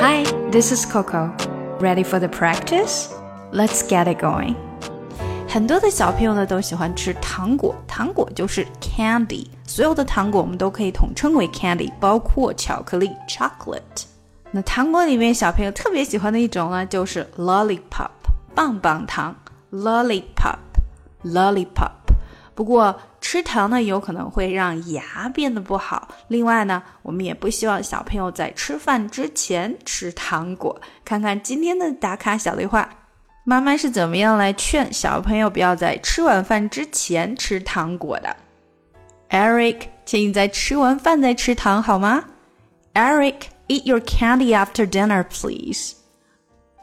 Hi, this is Coco. Ready for the practice? Let's get it going. 很多的小朋友呢都喜欢吃糖果，糖果就是 candy，所有的糖果我们都可以统称为 candy，包括巧克力 chocolate。那糖果里面小朋友特别喜欢的一种呢，就是 lollipop，棒棒糖 lollipop，lollipop。不过 吃糖呢，有可能会让牙变得不好。另外呢，我们也不希望小朋友在吃饭之前吃糖果。看看今天的打卡小对话，妈妈是怎么样来劝小朋友不要在吃晚饭之前吃糖果的？Eric，请你在吃完饭再吃糖好吗？Eric，eat your candy after dinner, please。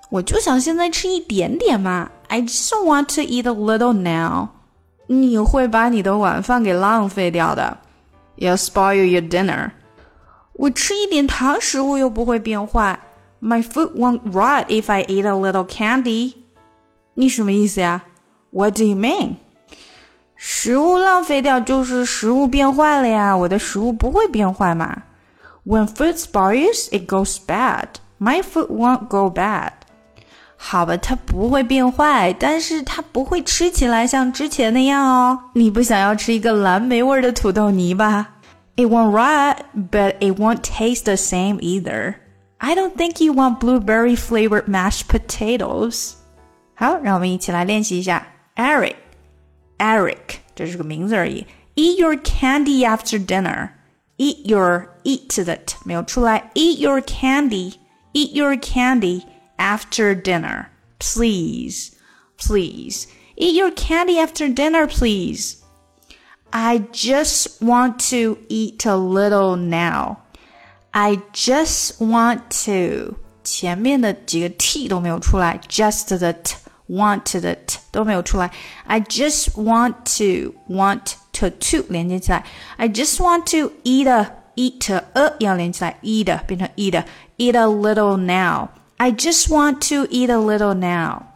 我就想现在吃一点点嘛。I just want to eat a little now。你会把你的晚饭给浪费掉的。You'll spoil your dinner。我吃一点糖，食物又不会变坏。My food won't rot if I eat a little candy。你什么意思呀？What do you mean？食物浪费掉就是食物变坏了呀，我的食物不会变坏嘛。When food spoils, it goes bad. My food won't go bad. 好吧，它不会变坏，但是它不会吃起来像之前那样哦。你不想要吃一个蓝莓味的土豆泥吧？It won't rot, but it won't taste the same either. I don't think you want blueberry flavored mashed potatoes. 好，让我们一起来练习一下。Eric, Eric，这是个名字而已。Eat your candy after dinner. Eat your eat 的没有出来。Eat your candy. Eat your candy after dinner. Please, please. Eat your candy after dinner, please. I just want to eat a little now. I just want to 前面的几个 t 都没有出来，just 的 t want 的 t 都没有出来。I just want to want to to 连接起来。I just want to eat a eat a 要连起来，eat 变成 eat eat a little now。 I just want to eat a little now.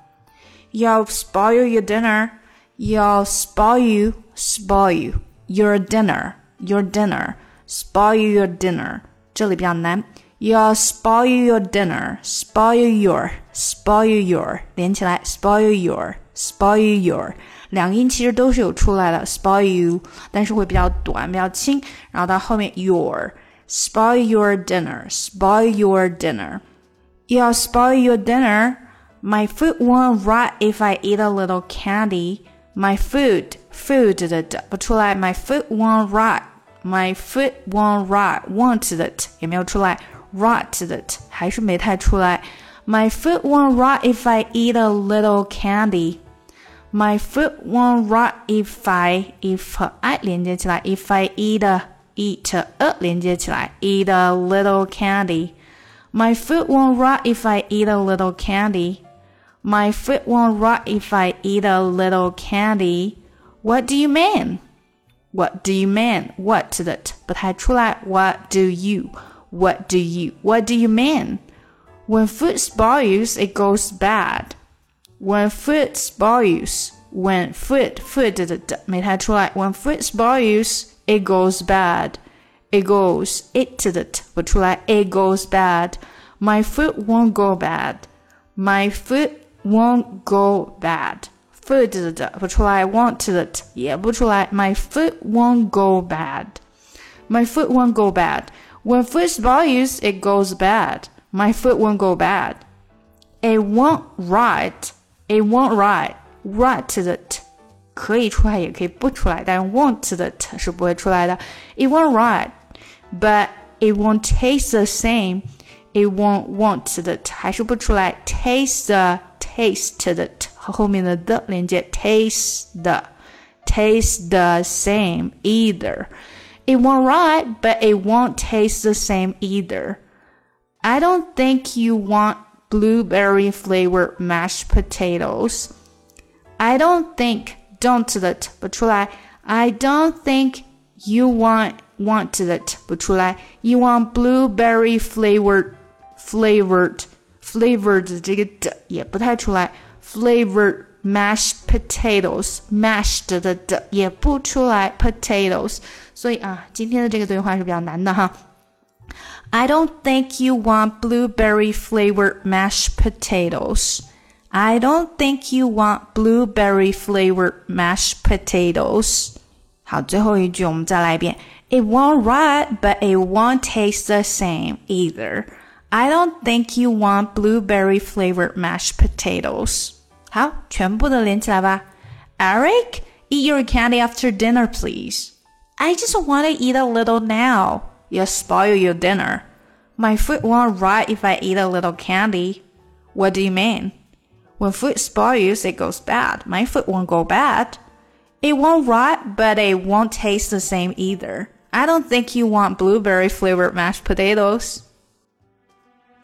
You'll spoil your dinner. You'll spoil you, spoil you, your dinner, your dinner, spoil your dinner. 这里比较难。You'll spoil your dinner, spoil your, spoil your 连起来，spoil your, spoil your 两个音其实都是有出来的，spoil you，但是会比较短，比较轻，然后到后面 your, spoil your dinner, spoil your dinner。 You'll spoil your dinner. My food won't rot if I eat a little candy. My food, food 的的不出来，My food won't rot. My food won't rot. Want 的也没有出来，rot 的还是没太出来。My food won't rot if I eat a little candy. My food won't rot if I if I 连接起来，if I eat a eat a 连接起来，eat a little candy. My food won't rot if I eat a little candy. My food won't rot if I eat a little candy. What do you mean? What do you mean? What 的不太出来。What do you? What do you? What do you mean? When food spoils, it goes bad. When food spoils, when food food 的没太出来。When food spoils, it goes bad it goes it 的不出来，it goes bad. My foot won't go bad. My foot won't go bad. foot 的不出来，want 的也不出来，my foot won't go bad. My foot won't go bad. When foot spoils, it goes bad. My foot won't go bad. It won't rot. It won't rot. Rot 的可以出来，也可以不出来，但是 want 的是不会出来的。It won't rot but it won't taste the same. It won't want 的还是不出来，taste the taste 的和后面的的连接，taste the taste the same either. It won't rot, but it won't taste the same either. I don't think you want blueberry flavored mashed potatoes. I don't think don't 的不出来。I don't think you want want 的不出来，you want blueberry flavored flavored flavored 这个的也不太出来，flavored mashed potatoes mashed 的的也不出来，potatoes。所以啊，今天的这个对话是比较难的哈。 I don't think you want blueberry flavored mashed potatoes. I don't think you want blueberry flavored mashed potatoes. 好，最后一句我们再来一遍。It won't rot, but it won't taste the same either. I don't think you want blueberry flavored mashed potatoes. 好，全部的连起来吧。Eric, eat your candy after dinner, please. I just want to eat a little now. You'll spoil your dinner. My food won't rot if I eat a little candy. What do you mean? When food spoils, it goes bad. My food won't go bad. It won't rot, but it won't taste the same either. I don't think you want blueberry flavored mashed potatoes.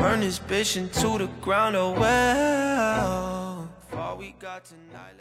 Burn this bitch into the ground, oh well. All we got tonight,